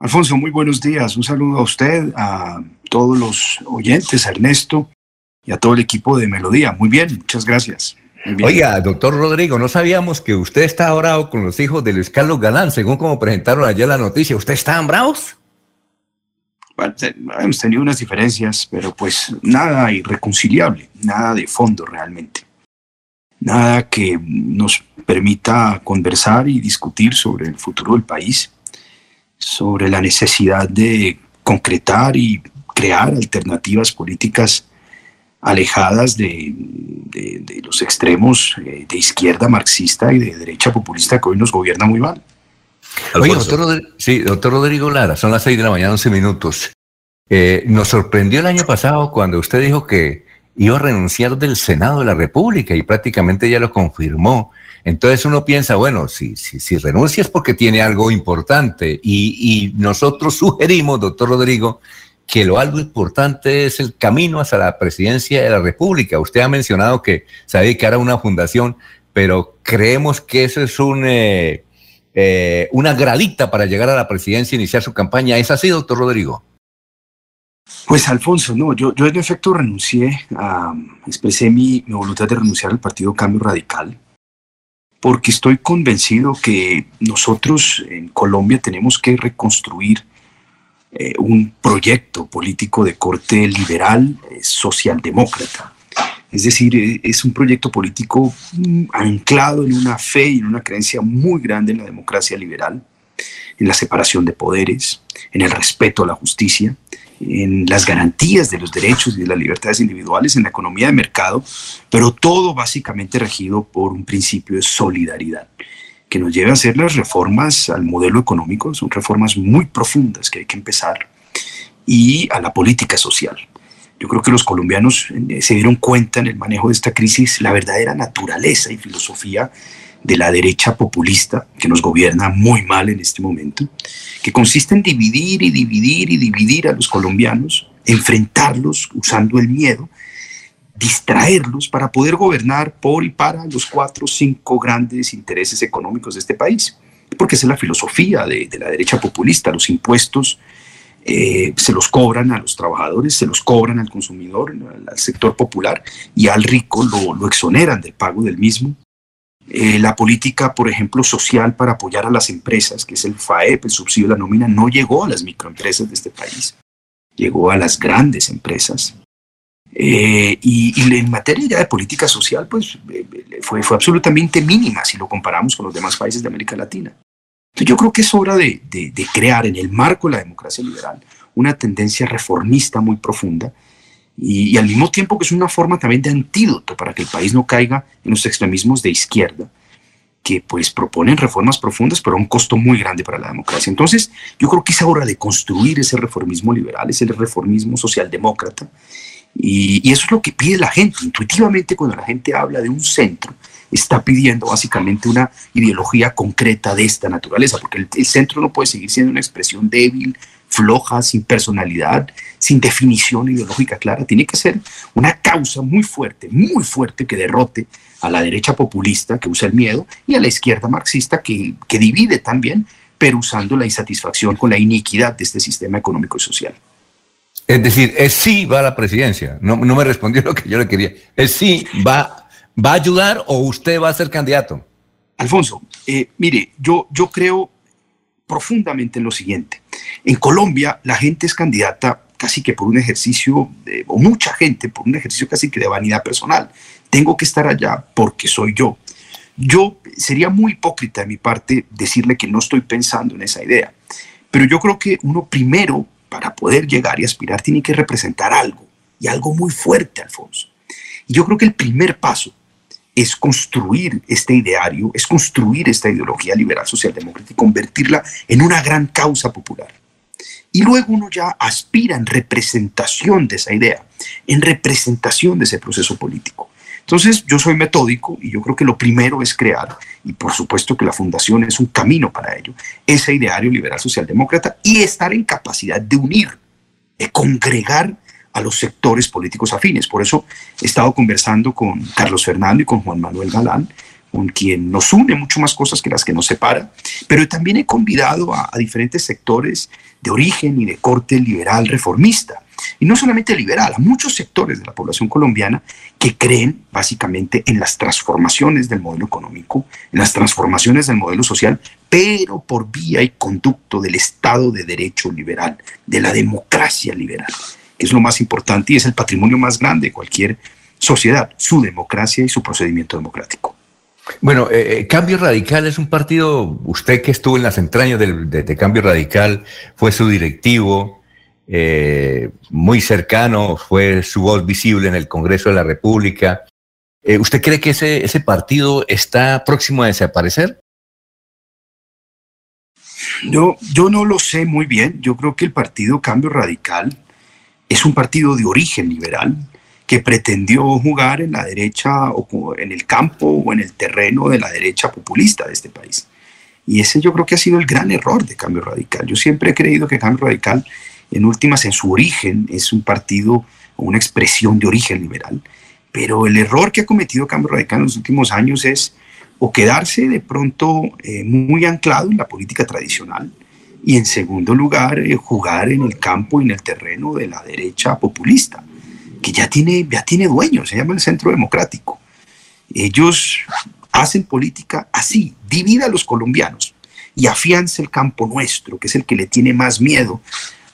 Alfonso, muy buenos días. Un saludo a usted, a todos los oyentes, a Ernesto y a todo el equipo de Melodía. Muy bien, muchas gracias. Oiga, doctor Rodrigo, no sabíamos que usted está bravo con los hijos de Luis Carlos Galán, según como presentaron ayer la noticia. ¿Usted está bravos? Bueno, hemos tenido unas diferencias, pero pues nada irreconciliable, nada de fondo realmente. Nada que nos permita conversar y discutir sobre el futuro del país sobre la necesidad de concretar y crear alternativas políticas alejadas de, los extremos eh, de izquierda marxista y de derecha populista que hoy nos gobierna muy mal. Oye, doctor Rodrigo, sí, doctor Rodrigo Lara, son las seis de la mañana, once minutos. Eh, nos sorprendió el año pasado cuando usted dijo que iba a renunciar del Senado de la República y prácticamente ya lo confirmó. Entonces uno piensa, bueno, si, si, si renuncia es porque tiene algo importante y, nosotros sugerimos, doctor Rodrigo, que lo algo importante es el camino hacia la presidencia de la República. Usted ha mencionado que se va a una fundación, pero creemos que eso es un, eh, eh, una gradita para llegar a la presidencia e iniciar su campaña. ¿Es así, doctor Rodrigo? Pues Alfonso, no, yo, yo en efecto renuncié, a, expresé mi voluntad de renunciar al Partido Cambio Radical porque estoy convencido que nosotros en Colombia tenemos que reconstruir eh, un proyecto político de corte liberal, eh, socialdemócrata. Es decir, eh, es un proyecto político mm, anclado en una fe y en una creencia muy grande en la democracia liberal, en la separación de poderes, en el respeto a la justicia, en las garantías de los derechos y de las libertades individuales en la economía de mercado, pero todo básicamente regido por un principio de solidaridad que nos lleva a hacer las reformas al modelo económico, son reformas muy profundas que hay que empezar, y a la política social. Yo creo que los colombianos eh, se dieron cuenta en el manejo de esta crisis la verdadera naturaleza y filosofía de la derecha populista que nos gobierna muy mal en este momento, que consiste en dividir y dividir y dividir a los colombianos, enfrentarlos usando el miedo, distraerlos para poder gobernar por y para los cuatro o cinco grandes intereses económicos de este país. Porque esa es la filosofía de, la derecha populista. Los impuestos eh, se los cobran a los trabajadores, se los cobran al consumidor, al, sector popular, y al rico lo exoneran del pago del mismo. Eh, la política, por ejemplo, social para apoyar a las empresas, que es el FAEP, el subsidio de la nómina, no llegó a las microempresas de este país, llegó a las grandes empresas. Eh, y, en materia ya de política social, pues eh, fue, fue absolutamente mínima si lo comparamos con los demás países de América Latina. Entonces yo creo que es hora de, de, de crear en el marco de la democracia liberal una tendencia reformista muy profunda y, al mismo tiempo que es una forma también de antídoto para que el país no caiga en los extremismos de izquierda, que pues proponen reformas profundas, pero a un costo muy grande para la democracia. Entonces, yo creo que es hora de construir ese reformismo liberal, ese reformismo socialdemócrata, y, y eso es lo que pide la gente. Intuitivamente, cuando la gente habla de un centro, está pidiendo básicamente una ideología concreta de esta naturaleza, porque el, centro no puede seguir siendo una expresión débil, floja, sin personalidad, sin definición ideológica clara. Tiene que ser una causa muy fuerte, muy fuerte que derrote a la derecha populista que usa el miedo y a la izquierda marxista que, que divide también, pero usando la insatisfacción con la iniquidad de este sistema económico y social. Es decir, es sí va a la presidencia. No, no me respondió lo que yo le quería. Es sí va, va a ayudar o usted va a ser candidato. Alfonso, eh, mire, yo, yo creo profundamente en lo siguiente. En Colombia la gente es candidata casi que por un ejercicio, o mucha gente por un ejercicio casi que de vanidad personal. Tengo que estar allá porque soy yo. Yo sería muy hipócrita de mi parte decirle que no estoy pensando en esa idea, pero yo creo que uno primero, para poder llegar y aspirar, tiene que representar algo, y algo muy fuerte, Alfonso. Y yo creo que el primer paso es construir este ideario, es construir esta ideología liberal socialdemócrata y convertirla en una gran causa popular. Y luego uno ya aspira en representación de esa idea, en representación de ese proceso político. Entonces yo soy metódico y yo creo que lo primero es crear, y por supuesto que la fundación es un camino para ello, ese ideario liberal socialdemócrata y estar en capacidad de unir, de congregar a los sectores políticos afines. Por eso he estado conversando con Carlos Fernando y con Juan Manuel Galán con quien nos une mucho más cosas que las que nos separa, pero también he convidado a, diferentes sectores de origen y de corte liberal reformista. Y no solamente liberal, a muchos sectores de la población colombiana que creen básicamente en las transformaciones del modelo económico, en las transformaciones del modelo social, pero por vía y conducto del Estado de Derecho liberal, de la democracia liberal, que es lo más importante y es el patrimonio más grande de cualquier sociedad, su democracia y su procedimiento democrático. Bueno, eh, eh, Cambio Radical es un partido, usted que estuvo en las entrañas de, Cambio Radical, fue su directivo, eh, muy cercano, fue su voz visible en el Congreso de la República. ¿Usted cree que ese, ese partido está próximo a desaparecer? Yo, yo no lo sé muy bien. Yo creo que el partido Cambio Radical es un partido de origen liberal que pretendió jugar en la derecha o en el campo o en el terreno de la derecha populista de este país. Y ese yo creo que ha sido el gran error de Cambio Radical. Yo siempre he creído que Cambio Radical, en últimas, en su origen, es un partido o una expresión de origen liberal. Pero el error que ha cometido Cambio Radical en los últimos años es o quedarse de pronto eh, muy anclado en la política tradicional y en segundo lugar eh, jugar en el campo y en el terreno de la derecha populista que ya tiene, ya tiene dueño, se llama el Centro Democrático. Ellos hacen política así, divida a los colombianos y afianza el campo nuestro, que es el que le tiene más miedo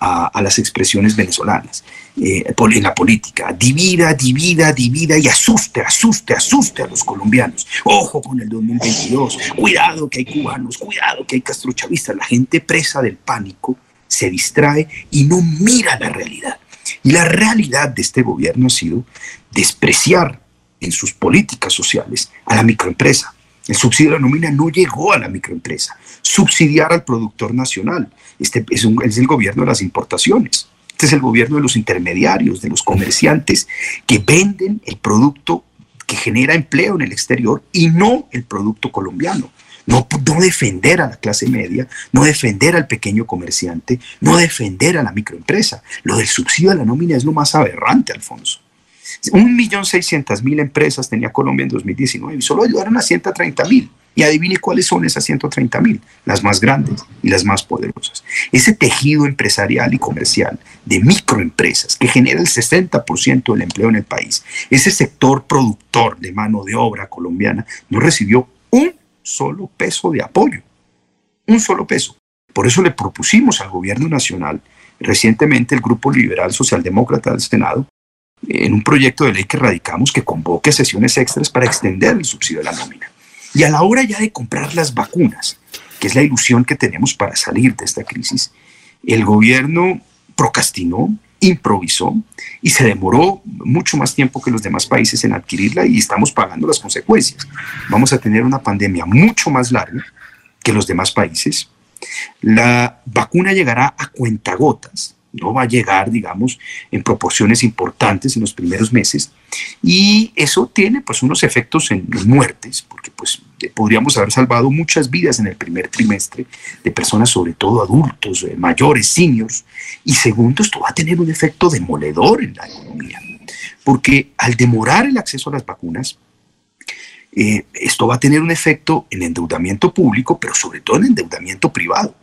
a, las expresiones venezolanas eh, en la política. Divida, divida, divida y asuste, asuste, asuste a los colombianos. Ojo con el 2022, cuidado que hay cubanos, cuidado que hay castrochavistas. La gente presa del pánico se distrae y no mira la realidad. Y la realidad de este gobierno ha sido despreciar en sus políticas sociales a la microempresa. El subsidio de la nómina no llegó a la microempresa. Subsidiar al productor nacional. Este es, es el gobierno de las importaciones. Este es el gobierno de los intermediarios, de los comerciantes que venden el producto que genera empleo en el exterior y no el producto colombiano. No, defender a la clase media, no defender al pequeño comerciante, no defender a la microempresa. Lo del subsidio a la nómina es lo más aberrante, Alfonso. Un millón seiscientas mil empresas tenía Colombia en 2019 y solo ayudaron a 130 mil. Y adivine cuáles son esas 130 mil, las más grandes y las más poderosas. Ese tejido empresarial y comercial de microempresas que genera el 60% del empleo en el país, ese sector productor de mano de obra colombiana, no recibió un solo peso de apoyo, un solo peso. Por eso le propusimos al gobierno nacional recientemente el Grupo Liberal Socialdemócrata del Senado en un proyecto de ley que radicamos que convoque sesiones extras para extender el subsidio de la nómina. Y a la hora ya de comprar las vacunas, que es la ilusión que tenemos para salir de esta crisis, el gobierno procrastinó, improvisó y se demoró mucho más tiempo que los demás países en adquirirla y estamos pagando las consecuencias. Vamos a tener una pandemia mucho más larga que los demás países. La vacuna llegará a cuentagotas, no va a llegar, digamos, en proporciones importantes en los primeros meses y eso tiene pues unos efectos en muertes, porque pues podríamos haber salvado muchas vidas en el primer trimestre de personas, sobre todo adultos, eh, mayores, seniors. Y segundo, esto va a tener un efecto demoledor en la economía, porque al demorar el acceso a las vacunas, eh, esto va a tener un efecto en endeudamiento público, pero sobre todo en endeudamiento privado.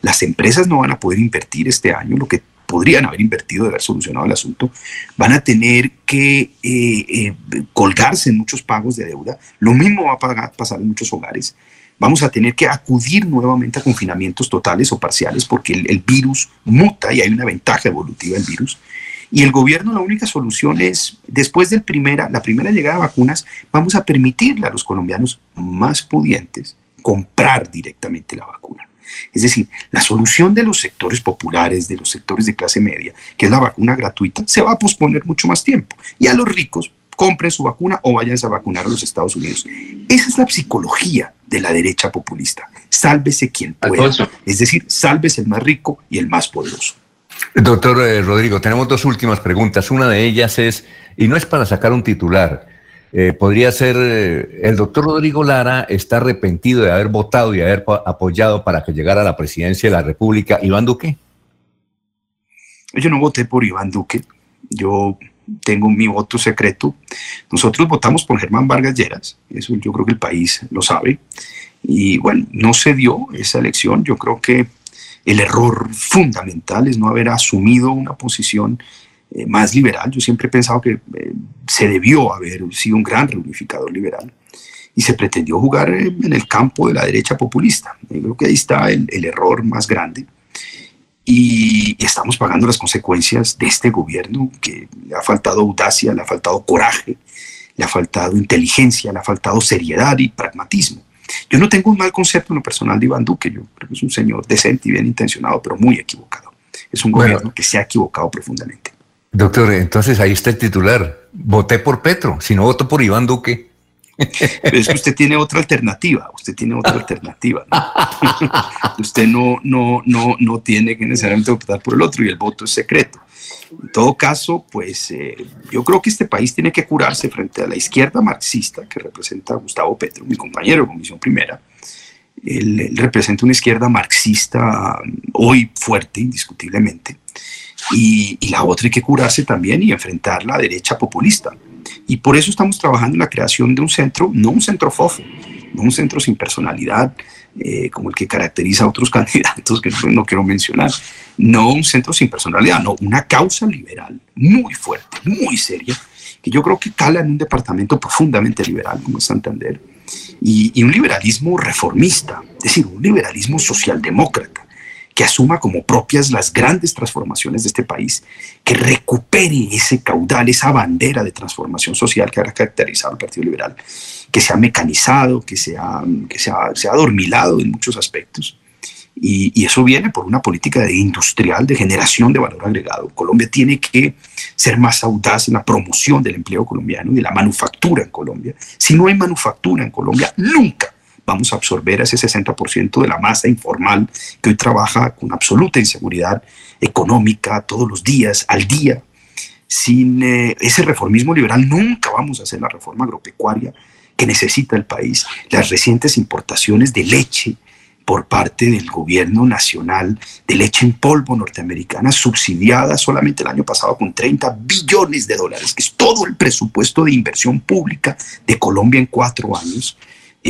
Las empresas no van a poder invertir este año lo que podrían haber invertido de haber solucionado el asunto, van a tener que eh, eh, colgarse en muchos pagos de deuda. Lo mismo va a pasar en muchos hogares. Vamos a tener que acudir nuevamente a confinamientos totales o parciales porque el, virus muta y hay una ventaja evolutiva del virus. Y el gobierno la única solución es, después de primera, la primera llegada de vacunas, vamos a permitirle a los colombianos más pudientes comprar directamente la vacuna. Es decir, la solución de los sectores populares, de los sectores de clase media, que es la vacuna gratuita, se va a posponer mucho más tiempo. Y a los ricos, compren su vacuna o vayan a vacunar a los Estados Unidos. Esa es la psicología de la derecha populista. Sálvese quien pueda. Es decir, sálvese el más rico y el más poderoso. Doctor eh, Rodrigo, tenemos dos últimas preguntas. Una de ellas es, y no es para sacar un titular, eh, podría ser, eh, el doctor Rodrigo Lara está arrepentido de haber votado y haber apoyado para que llegara a la presidencia de la República Iván Duque. Yo no voté por Iván Duque. Yo tengo mi voto secreto. Nosotros votamos por Germán Vargas Lleras, eso yo creo que el país lo sabe. Y bueno, no se dio esa elección. Yo creo que el error fundamental es no haber asumido una posición eh, más liberal. Yo siempre he pensado que eh, se debió haber sido un gran reunificador liberal y se pretendió jugar en el campo de la derecha populista. Yo creo que ahí está el, el error más grande y estamos pagando las consecuencias de este gobierno que le ha faltado audacia, le ha faltado coraje, le ha faltado inteligencia, le ha faltado seriedad y pragmatismo. Yo no tengo un mal concepto en lo personal de Iván Duque, yo creo que es un señor decente y bien intencionado, pero muy equivocado. Es un gobierno que se ha equivocado profundamente. Doctor, entonces ahí está el titular. Voté por Petro, si no voto por Iván Duque. Pero es que usted tiene otra alternativa, usted tiene otra alternativa. usted no, no, no, no tiene que necesariamente votar por el otro y el voto es secreto. En todo caso, pues eh, yo creo que este país tiene que curarse frente a la izquierda marxista que representa a Gustavo Petro, mi compañero de Comisión Primera. Él, representa una izquierda marxista hoy fuerte, indiscutiblemente. Y, y la otra hay que curarse también y enfrentar la derecha populista. Y por eso estamos trabajando en la creación de un centro, no un centro fofo, no un centro sin personalidad, eh, como el que caracteriza a otros candidatos que no quiero mencionar, no un centro sin personalidad, no, una causa liberal muy fuerte, muy seria, que yo creo que cala en un departamento profundamente liberal como Santander, y, y un liberalismo reformista, es decir, un liberalismo socialdemócrata que asuma como propias las grandes transformaciones de este país, que recupere ese caudal, esa bandera de transformación social que ha caracterizado al Partido Liberal, que se ha mecanizado, que se ha, que se ha, adormilado en muchos aspectos. Y, y, eso viene por una política de industrial de generación de valor agregado. Colombia tiene que ser más audaz en la promoción del empleo colombiano y de la manufactura en Colombia. Si no hay manufactura en Colombia, nunca vamos a absorber a ese 60% de la masa informal que hoy trabaja con absoluta inseguridad económica todos los días, al día. Sin eh, ese reformismo liberal nunca vamos a hacer la reforma agropecuaria que necesita el país. Las recientes importaciones de leche por parte del gobierno nacional de leche en polvo norteamericana, subsidiada solamente el año pasado con 30 billones de dólares, que es todo el presupuesto de inversión pública de Colombia en cuatro años,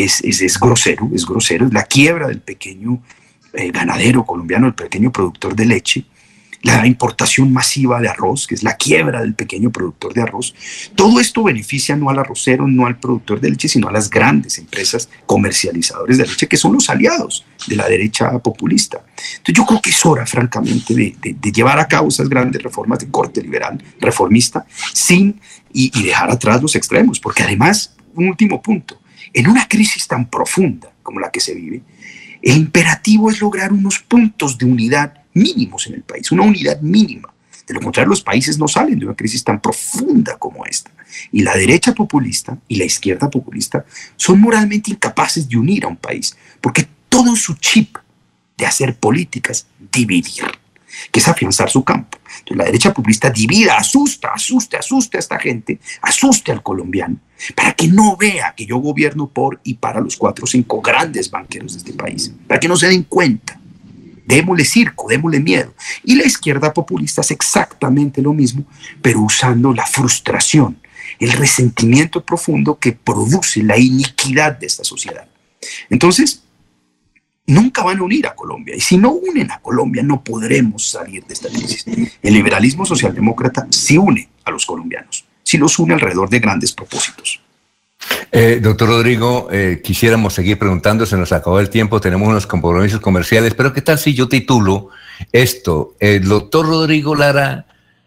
es, es, grosero, es grosero, es la quiebra del pequeño eh, ganadero colombiano, el pequeño productor de leche, la importación masiva de arroz, que es la quiebra del pequeño productor de arroz. Todo esto beneficia no al arrocero, no al productor de leche, sino a las grandes empresas comercializadoras de leche, que son los aliados de la derecha populista. Entonces yo creo que es hora, francamente, de, de, llevar a cabo esas grandes reformas de corte liberal, reformista, sin y, y dejar atrás los extremos, porque además, un último punto, en una crisis tan profunda como la que se vive, el imperativo es lograr unos puntos de unidad mínimos en el país, una unidad mínima. De lo contrario, los países no salen de una crisis tan profunda como esta. Y la derecha populista y la izquierda populista son moralmente incapaces de unir a un país, porque todo su chip de hacer políticas, dividir que es afianzar su campo. Entonces, la derecha populista divida, asusta, asuste, asuste a esta gente, asuste al colombiano, para que no vea que yo gobierno por y para los cuatro o cinco grandes banqueros de este país, para que no se den cuenta. Démosle circo, démosle miedo. Y la izquierda populista hace exactamente lo mismo, pero usando la frustración, el resentimiento profundo que produce la iniquidad de esta sociedad. Entonces, nunca van a unir a Colombia. Y si no unen a Colombia, no podremos salir de esta crisis. El liberalismo socialdemócrata sí une a los colombianos, sí los une alrededor de grandes propósitos. Eh, doctor Rodrigo, eh, quisiéramos seguir preguntando, se nos acabó el tiempo, tenemos unos compromisos comerciales, pero ¿qué tal si yo titulo esto? El doctor Rodrigo Lara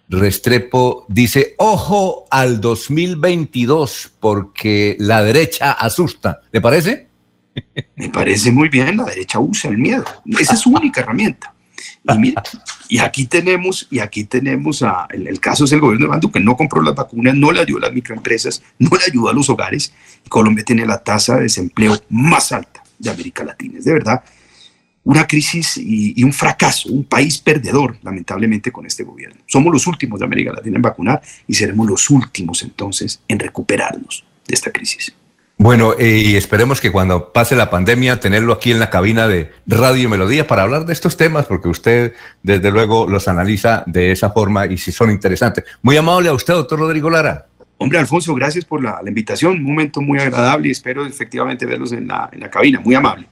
Restrepo dice, ojo al 2022 porque la derecha asusta. ¿Le parece? Me parece muy bien, la derecha usa el miedo. Esa es su única herramienta. Y, aquí tenemos, y aquí tenemos, a, el, caso es el gobierno de Bandu que no compró las vacunas, no le ayudó a las microempresas, no le ayudó a los hogares. Colombia tiene la tasa de desempleo más alta de América Latina. Es de verdad una crisis y, y, un fracaso, un país perdedor, lamentablemente, con este gobierno. Somos los últimos de América Latina en vacunar y seremos los últimos entonces en recuperarnos de esta crisis. Bueno, eh, y esperemos que cuando pase la pandemia tenerlo aquí en la cabina de Radio Melodía para hablar de estos temas, porque usted desde luego los analiza de esa forma y si son interesantes. Muy amable a usted, doctor Rodrigo Lara. Hombre, Alfonso, gracias por la, invitación. Un momento muy agradable y espero efectivamente verlos en la, en la cabina. Muy amable.